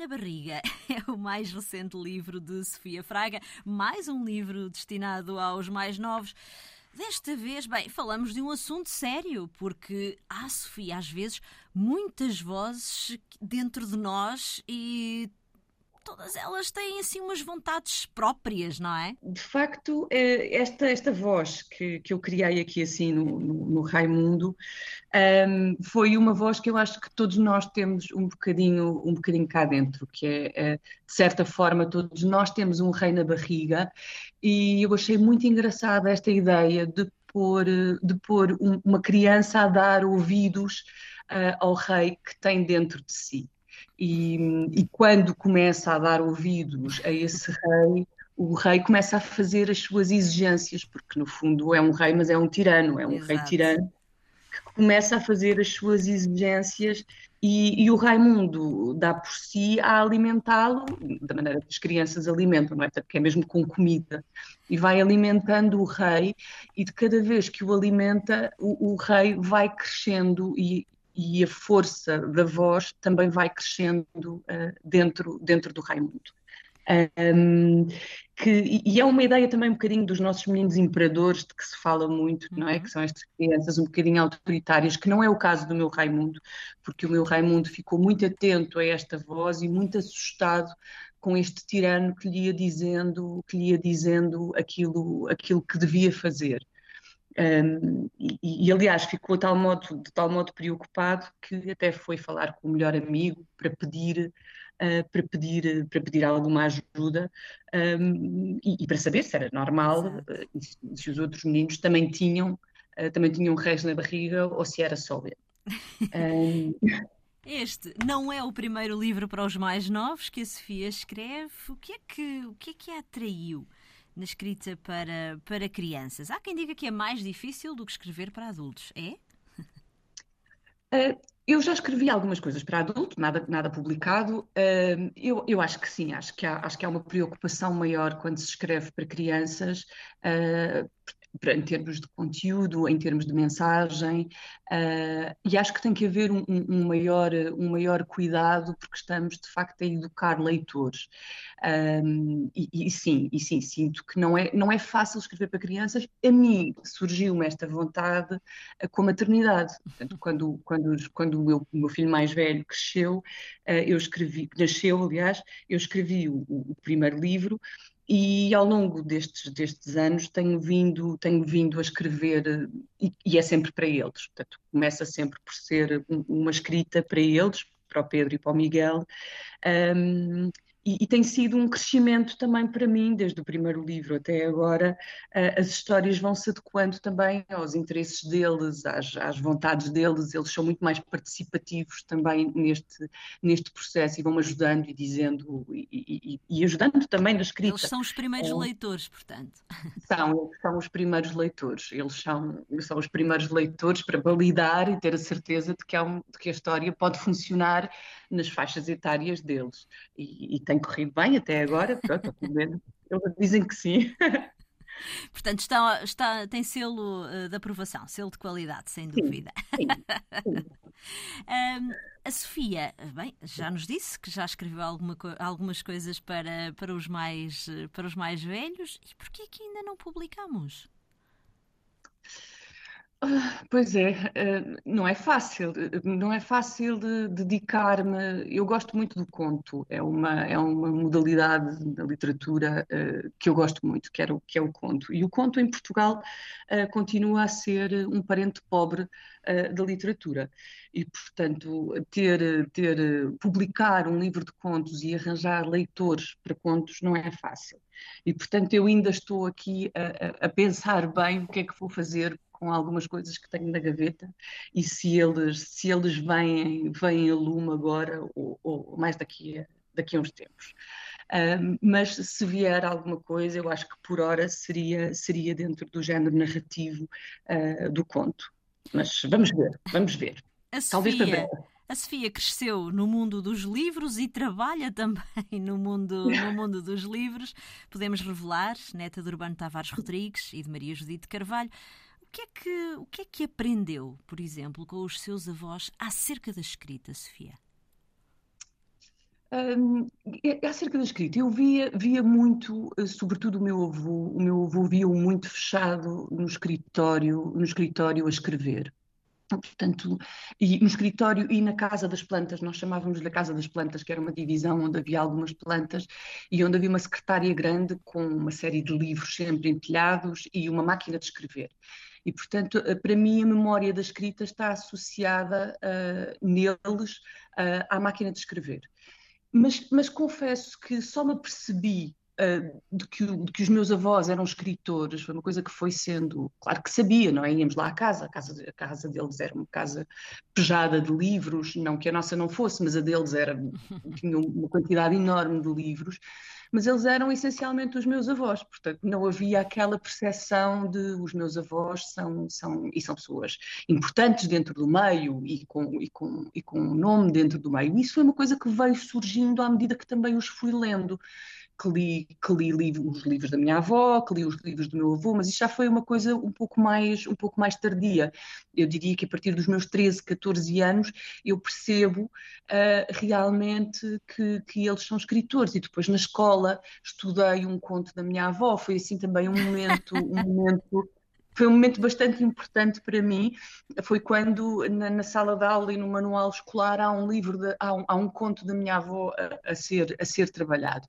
na Barriga. É o mais recente livro de Sofia Fraga, mais um livro destinado aos mais novos. Desta vez, bem, falamos de um assunto sério, porque há, Sofia, às vezes, muitas vozes dentro de nós e todas elas têm assim umas vontades próprias, não é? De facto, é, esta, esta voz que, que eu criei aqui assim no, no, no Raimundo um, foi uma voz que eu acho que todos nós temos um bocadinho, um bocadinho cá dentro, que é, é de certa forma, todos nós temos um rei na barriga e eu achei muito engraçada esta ideia de pôr, de pôr uma criança a dar ouvidos uh, ao rei que tem dentro de si. E, e quando começa a dar ouvidos a esse rei, o rei começa a fazer as suas exigências, porque no fundo é um rei, mas é um tirano, é um Exato. rei tirano que começa a fazer as suas exigências e, e o Raimundo dá por si a alimentá-lo da maneira que as crianças alimentam, não é? Porque é mesmo com comida. E vai alimentando o rei, e de cada vez que o alimenta, o, o rei vai crescendo e, e a força da voz também vai crescendo uh, dentro, dentro do Raimundo. Um, que, e é uma ideia também um bocadinho dos nossos meninos imperadores, de que se fala muito, não é? Uhum. Que são estas crianças um bocadinho autoritárias, que não é o caso do meu Raimundo, porque o meu Raimundo ficou muito atento a esta voz e muito assustado com este tirano que lhe ia dizendo, que lhe ia dizendo aquilo, aquilo que devia fazer. Um, e, e, aliás, ficou de tal, modo, de tal modo preocupado que até foi falar com o melhor amigo para pedir, uh, para pedir, para pedir alguma ajuda um, e, e, para saber se era normal uh, se, se, os outros meninos também tinham, uh, também tinham reis na barriga ou se era só ele. Um... Este não é o primeiro livro para os mais novos que a Sofia escreve. O que é que, o que, é que a atraiu? Na escrita para, para crianças. Há quem diga que é mais difícil do que escrever para adultos. É? Uh, eu já escrevi algumas coisas para adultos, nada, nada publicado. Uh, eu, eu acho que sim, acho que, há, acho que há uma preocupação maior quando se escreve para crianças, uh, em termos de conteúdo, em termos de mensagem, uh, e acho que tem que haver um, um, maior, um maior cuidado, porque estamos de facto a educar leitores. Um, e, e, sim, e sim, sinto que não é, não é fácil escrever para crianças. A mim surgiu-me esta vontade uh, com a maternidade. Portanto, quando, quando, quando o, meu, o meu filho mais velho cresceu, uh, eu escrevi, nasceu, aliás, eu escrevi o, o primeiro livro e ao longo destes, destes anos tenho vindo, tenho vindo a escrever, e, e é sempre para eles, portanto, começa sempre por ser uma escrita para eles, para o Pedro e para o Miguel, um, e, e, tem sido um crescimento também para mim, desde o primeiro livro até agora. Uh, as histórias vão se adequando também aos interesses deles, às, às, vontades deles, eles são muito mais participativos também neste, neste processo e vão ajudando e dizendo e, e, e, ajudando também na escrita. Eles são os primeiros leitores, portanto. São, são os primeiros leitores, eles são, são os primeiros leitores para validar e ter a certeza de que, um, de que a história pode funcionar nas faixas etárias deles. E tem corrido bem até agora, pronto, eles dizem que sim. Portanto, está, está, tem selo uh, de aprovação, selo de qualidade, sem dúvida. Sim, sim. um, a Sofia, bem, já nos disse que já escreveu alguma, algumas coisas para, para, os mais, para os mais velhos. E porquê que ainda não publicamos? Ah, pois é, eh, não é fácil, não é fácil de dedicar-me. Eu gosto muito do conto, é uma, é uma modalidade da literatura uh, que eu gosto muito, que, o, que é o conto. E o conto em Portugal continua a ser um parente pobre da literatura. E, portanto, ter, ter, publicar um livro de contos e arranjar leitores para contos não é fácil. E, portanto, eu ainda estou aqui a, a pensar bem o que é que vou fazer com algumas coisas que tenho na gaveta e se eles, se eles vêm, vêm a lume agora ou, ou mais daqui a, daqui a uns tempos. Mas se vier alguma coisa, eu acho que por hora seria, seria dentro do género narrativo uh, do conto. Mas vamos ver, vamos ver. A Talvez Sofia, a Sofia cresceu no mundo dos livros e trabalha também no mundo, no mundo dos livros. Podemos revelar, neta de Urbano Tavares Rodrigues e de Maria Judite Carvalho que é que, o que é que aprendeu, por exemplo, com os seus avós acerca da escrita, Sofia? Um, é, é acerca da escrita, eu via, via muito, eh, sobretudo o meu avô, o meu avô via-o muito fechado no escritório, no escritório a escrever. Portanto, e no escritório e na Casa das Plantas, nós chamávamos da Casa das Plantas, que era uma divisão onde havia algumas plantas e onde havia uma secretária grande com uma série de livros sempre empilhados e uma máquina de escrever. E, portanto, eh, para mim, a memória da escrita está associada uh, neles uh, à máquina de escrever. Mas, mas confesso que só me percebi uh, de, que, de, que, os meus avós eram escritores, foi uma coisa que foi sendo, claro que sabia, não é? Íamos lá à casa, a casa, a casa deles era uma casa pejada de livros, não que a nossa não fosse, mas a deles era, tinha uma quantidade enorme de livros, mas eles eram essencialmente os meus avós, portanto não havia aquela percepção de os meus avós são, são e são pessoas importantes dentro do meio e com, e com, e com um nome dentro do meio. Isso foi uma coisa que veio surgindo à medida que também os fui lendo que li, que li livro, os livros da minha avó, que li os livros do meu avô, mas isso já foi uma coisa um pouco mais, um pouco mais tardia. Eu diria que a partir dos meus 13, 14 anos eu percebo uh, realmente que, que eles são escritores. E depois na escola estudei um conto da minha avó, foi assim também um momento, um momento foi um momento bastante importante para mim. Foi quando, na, na, sala de aula e no manual escolar, há um livro, de, há, um, há, um, conto da minha avó a, a, ser, a ser trabalhado.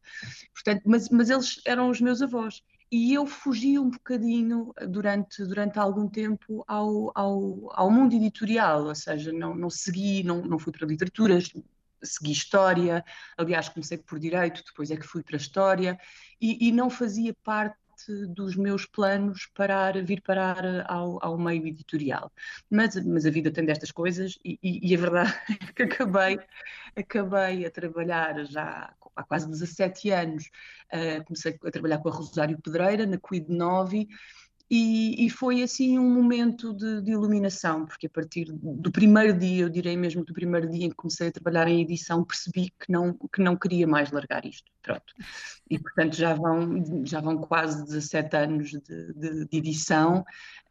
Portanto, mas, mas eles eram os meus avós. E eu fugi um bocadinho durante, durante algum tempo ao, ao, ao mundo editorial, ou seja, não, não segui, não, não fui para literaturas, segui história, aliás comecei por direito, depois é que fui para história e, e não fazia parte dos meus planos parar, vir parar ao, ao meio editorial. Mas, mas a vida tem destas coisas e, e, e a verdade é que acabei, acabei a trabalhar já há quase 17 anos. Uh, comecei a trabalhar com a Rosário Pedreira na Cuid 9 e, e, foi assim um momento de, de, iluminação, porque a partir do primeiro dia, eu direi mesmo do primeiro dia em que comecei a trabalhar em edição, percebi que não, que não queria mais largar isto. Pronto. E portanto já vão, já vão quase 17 anos de, de, de edição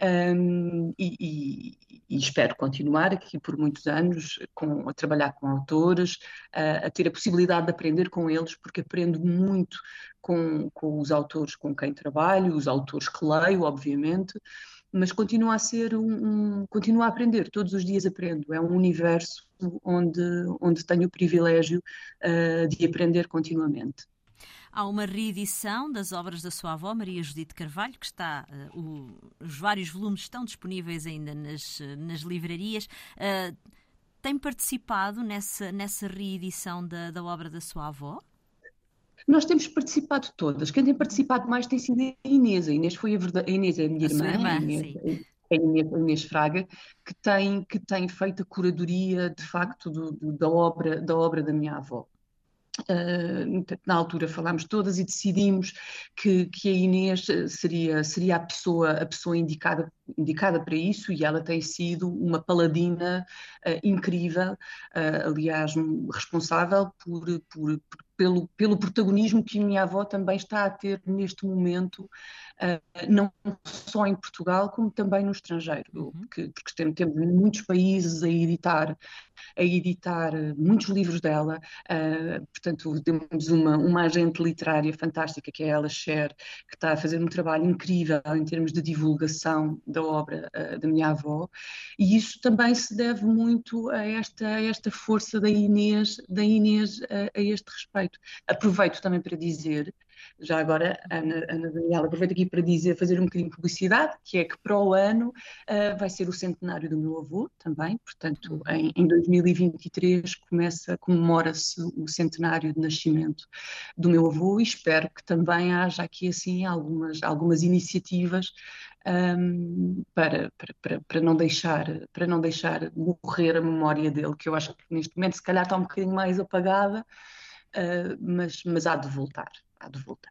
um, e, e, e, espero continuar aqui por muitos anos com, a trabalhar com autores, a, a ter a possibilidade de aprender com eles, porque aprendo muito com, com os autores com quem trabalho, os autores que leio, obviamente, mas continua a ser um, um continua a aprender, todos os dias aprendo. É um universo onde, onde tenho o privilégio uh, de aprender continuamente. Há uma reedição das obras da sua avó, Maria Judite Carvalho, que está. Uh, o, os vários volumes estão disponíveis ainda nas, nas livrarias. Uh, tem participado nessa, nessa reedição da, da obra da sua avó? Nós temos participado todas. Quem tem participado mais tem sido a Inês. A Inês foi a, verdade, a Inês é a minha a irmã, irmã, a Inês, a Inês, a Inês, Fraga, que tem, que tem feito a curadoria, de facto, do, do, da, obra, da obra da minha avó. Uh, na altura falámos todas e decidimos que, que a Inês seria, seria a pessoa, a pessoa indicada, indicada para isso e ela tem sido uma paladina uh, incrível, uh, aliás, responsável por, por, por pelo, pelo protagonismo que a minha avó também está a ter neste momento, uh, não só em Portugal, como também no estrangeiro, uhum. porque, porque temos, temos, muitos países a editar, a editar muitos livros dela, uh, portanto temos uma, uma agente literária fantástica que é a Ella Scher, que está a fazer um trabalho incrível em termos de divulgação da obra uh, da minha avó, e isso também se deve muito a esta, a esta força da Inês, da Inês a este respeito. Aproveito também para dizer, já agora, Ana, Ana Daniela, aproveito aqui para dizer, fazer um bocadinho de publicidade, que é que para o ano uh, vai ser o centenário do meu avô também, portanto, em, em 2023 começa, comemora-se o centenário de nascimento do meu avô e espero que também haja aqui assim algumas, algumas iniciativas um, para, para, para, não deixar, para não deixar morrer a memória dele, que eu acho que neste momento se calhar está um bocadinho mais apagada, uh, mas, mas há de voltar, há de voltar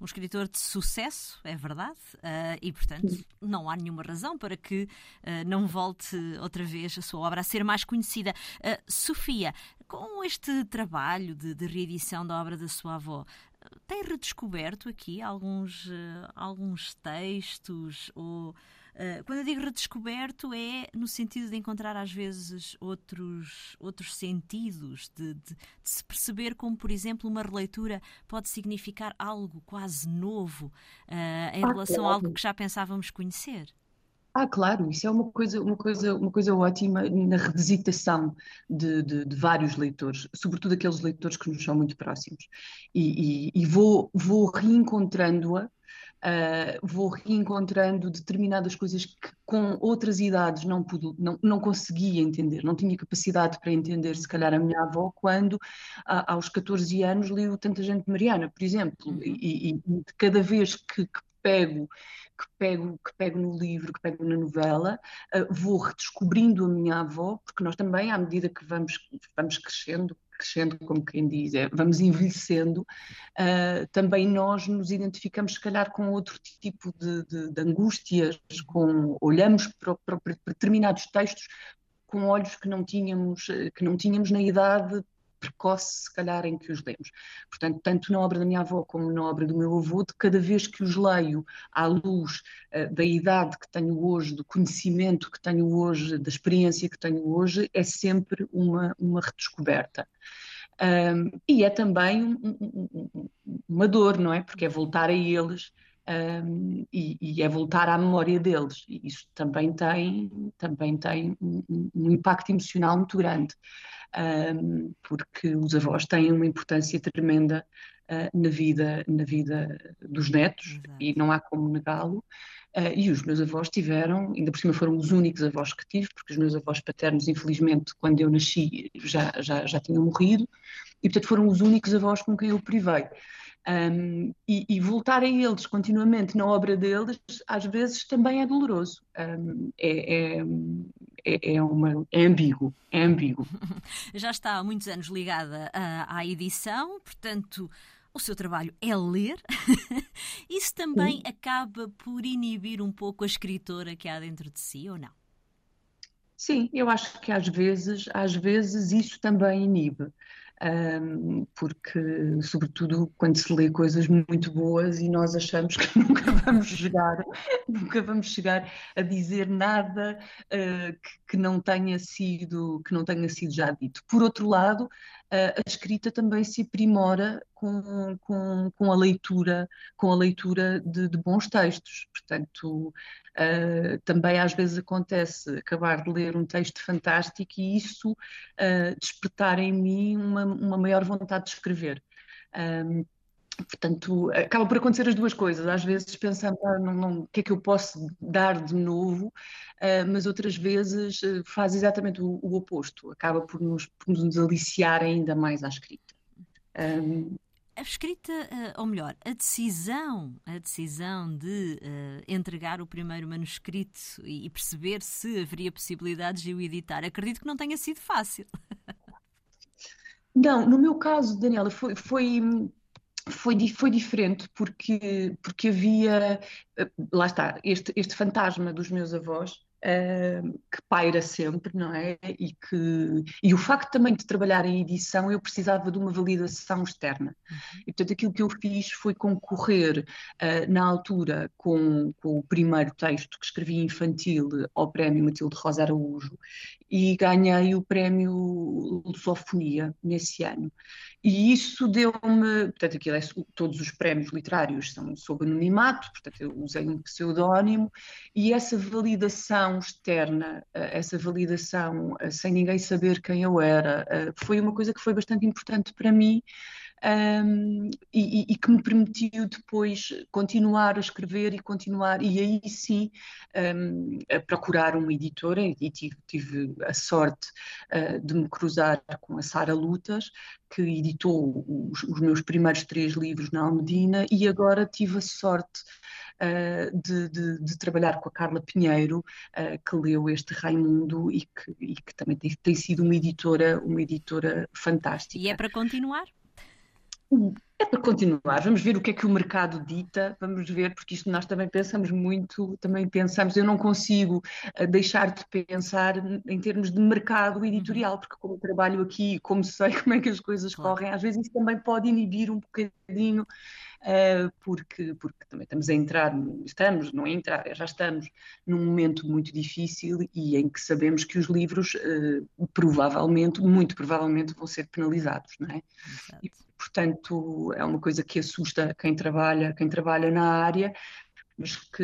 um escritor de sucesso, é verdade, uh, e portanto não há nenhuma razão para que uh, não volte outra vez a sua obra a ser mais conhecida. Sofia, com este trabalho de, de, reedição da obra da sua avó, tem redescoberto aqui alguns, alguns textos ou Uh, quando eu digo redescoberto, é no sentido de encontrar às vezes outros, outros sentidos, de, de, de se perceber como, por exemplo, uma releitura pode significar algo quase novo uh, em ah, relação claro. a algo que já pensávamos conhecer. Ah, claro, isso é uma coisa, uma coisa, uma coisa ótima na revisitação de, de, de vários leitores, sobretudo aqueles leitores que nos são muito próximos. E, e, e vou, vou reencontrando-a, uh, vou reencontrando determinadas coisas que com outras idades não, pude, não, não conseguia entender, não tinha capacidade para entender, se calhar, a minha avó, quando aos 14 anos li o Tanta Gente Mariana, por exemplo, uhum. e, e cada vez que, que pego que pego, que pego no livro, que pego na novela, uh, vou redescobrindo a minha avó, porque nós também, à medida que vamos, vamos crescendo, crescendo, como quem diz, é, vamos envelhecendo, uh, também nós nos identificamos, se calhar, com outro tipo de, de, de angústias, com, olhamos para, para, para, determinados textos com olhos que não tínhamos, que não tínhamos na idade precoce, se calhar, em que os lemos. Portanto, tanto na obra da minha avó como na obra do meu avô, de cada vez que os leio à luz uh, da idade que tenho hoje, do conhecimento que tenho hoje, da experiência que tenho hoje, é sempre uma, uma redescoberta. Um, e é também um, um, uma dor, não é? Porque é voltar a eles. Um, e, e, é voltar à memória deles. E isso também tem, também tem um, um impacto emocional muito grande um, porque os avós têm uma importância tremenda uh, na, vida, na vida dos netos Exato. e não há como negá-lo. Uh, e os meus avós tiveram, ainda por cima foram os únicos avós que tive, porque os meus avós paternos, infelizmente, quando eu nasci, já, já, já tinham morrido, e portanto foram os únicos avós com quem eu privei. Um, e, e, voltar a eles continuamente na obra deles, às vezes também é doloroso. Um, é, é, é, é, uma, é ambíguo, é ambíguo. Já está há muitos anos ligada à, à edição, portanto, o seu trabalho é ler. Isso também Sim. acaba por inibir um pouco a escritora que há dentro de si, ou não? Sim, eu acho que às vezes, às vezes isso também inibe um, porque, sobretudo, quando se lê coisas muito boas e nós achamos que nunca vamos chegar, nunca vamos chegar a dizer nada uh, que, que, não tenha sido, que não tenha sido já dito. Por outro lado, a escrita também se aprimora com, com, com a leitura, com a leitura de, de bons textos. Portanto, Uh, também às vezes acontece acabar de ler um texto fantástico e isso uh, despertar em mim uma, uma, maior vontade de escrever. Um, portanto, acaba por acontecer as duas coisas. Às vezes pensando, ah, não, não, o que é que eu posso dar de novo, uh, mas outras vezes faz exatamente o, o, oposto, acaba por nos, por nos aliciar ainda mais à escrita. Um, a escrita, eh, ou melhor, a decisão, a decisão de uh, entregar o primeiro manuscrito e perceber se haveria possibilidades de o editar, acredito que não tenha sido fácil. Não, no meu caso, Daniela, foi, foi, foi, foi diferente porque, porque havia, eh, lá está, este, este fantasma dos meus avós uh, que paira sempre, não é? E, que, e o facto também de trabalhar em edição, eu precisava de uma validação externa. Uhum. E portanto, aquilo que eu fiz foi concorrer uh, na altura com, com, o primeiro texto que escrevi infantil ao prémio Matilde Rosa Araújo e ganhei o prémio Lusofonia nesse ano. E isso deu-me, portanto, aquilo é, todos os prémios literários são sob anonimato, portanto, eu usei um pseudónimo, e essa validação externa, eh, essa validação eh, sem ninguém saber quem eu era, eh, foi uma coisa que foi bastante importante para mim um, e, e, que me permitiu depois continuar a escrever e continuar, e aí sim um, a procurar uma editora, e tive, tive a sorte uh, de me cruzar com a Sara Lutas, que editou os, os, meus primeiros três livros na Almedina, e agora tive a sorte de, de, de, trabalhar com a Carla Pinheiro, uh, que leu este Raimundo e que, e que também tem, tem sido uma editora, uma editora fantástica. E é para continuar? É para continuar, vamos ver o que é que o mercado dita, vamos ver, porque isto nós também pensamos muito, também pensamos, eu não consigo eh, deixar de pensar em termos de mercado editorial, porque como trabalho aqui, como sei como é que as coisas correm, às vezes isso também pode inibir um bocadinho porque, porque também estamos a entrar, estamos, não é entrar, já estamos num momento muito difícil e em que sabemos que os livros uh, provavelmente, muito provavelmente, vão ser penalizados, não é? E, portanto, é uma coisa que assusta quem trabalha, quem trabalha na área, mas que,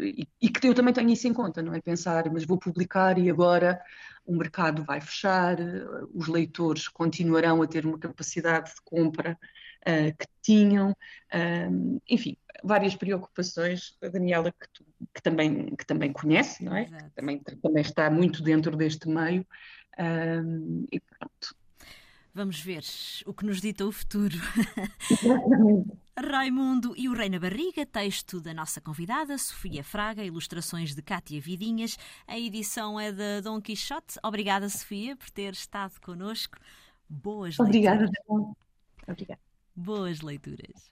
e, e, que eu também tenho isso em conta, não é? Pensar, mas vou publicar e agora o mercado vai fechar, os leitores continuarão a ter uma capacidade de compra uh, que tinham, uh, enfim, várias preocupações, a Daniela, que, tu, que, também, que também conhece, não é? Que também, também está muito dentro deste meio, uh, e pronto. Vamos ver o que nos dita o futuro. Raimundo e o Rei na Barriga, texto da nossa convidada, Sofia Fraga, ilustrações de Cátia Vidinhas. A edição é da Dom Quixote. Obrigada, Sofia, por ter estado connosco. Boas Obrigada. Obrigada. Boas leituras.